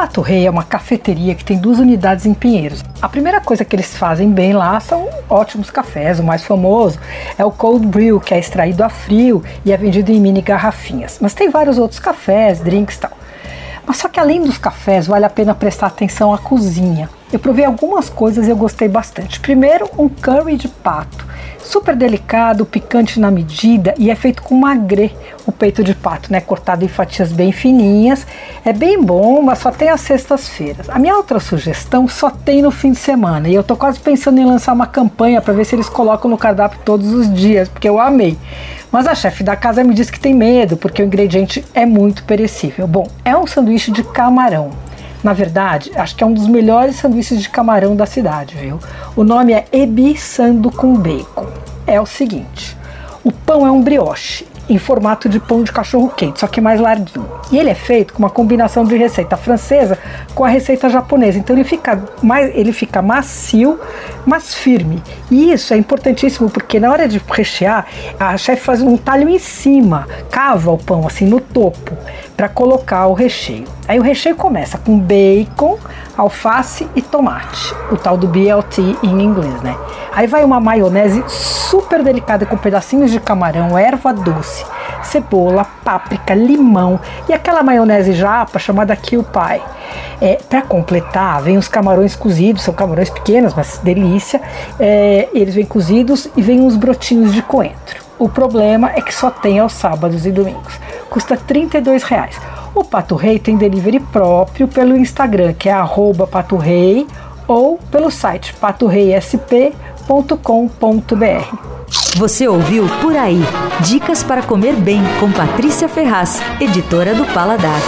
Pato Rei é uma cafeteria que tem duas unidades em Pinheiros. A primeira coisa que eles fazem bem lá são ótimos cafés. O mais famoso é o Cold Brew, que é extraído a frio e é vendido em mini garrafinhas. Mas tem vários outros cafés, drinks e tal. Mas só que além dos cafés, vale a pena prestar atenção à cozinha. Eu provei algumas coisas e eu gostei bastante. Primeiro, um curry de pato super delicado, picante na medida e é feito com magre, o peito de pato, né, cortado em fatias bem fininhas. É bem bom, mas só tem às sextas-feiras. A minha outra sugestão só tem no fim de semana e eu tô quase pensando em lançar uma campanha para ver se eles colocam no cardápio todos os dias, porque eu amei. Mas a chefe da casa me disse que tem medo, porque o ingrediente é muito perecível. Bom, é um sanduíche de camarão. Na verdade, acho que é um dos melhores sanduíches de camarão da cidade, viu? O nome é Ebi Sando com Bacon. É o seguinte: o pão é um brioche em formato de pão de cachorro quente, só que mais larguinho. E ele é feito com uma combinação de receita francesa com a receita japonesa. Então ele fica mais, ele fica macio, mas firme. E isso é importantíssimo porque na hora de rechear, a chefe faz um talho em cima, cava o pão assim no topo para colocar o recheio. Aí o recheio começa com bacon, alface e tomate, o tal do BLT em inglês, né? Aí vai uma maionese super delicada com pedacinhos de camarão, erva doce, cebola, páprica, limão e aquela maionese japa chamada Kill Pie. É, para completar, vem os camarões cozidos, são camarões pequenos, mas delícia. É, eles vêm cozidos e vem uns brotinhos de coentro. O problema é que só tem aos sábados e domingos custa R$ reais. O Pato Rei tem delivery próprio pelo Instagram, que é arroba Pato Rei, ou pelo site patoreisp.com.br. Você ouviu Por Aí. Dicas para comer bem com Patrícia Ferraz, editora do Paladar.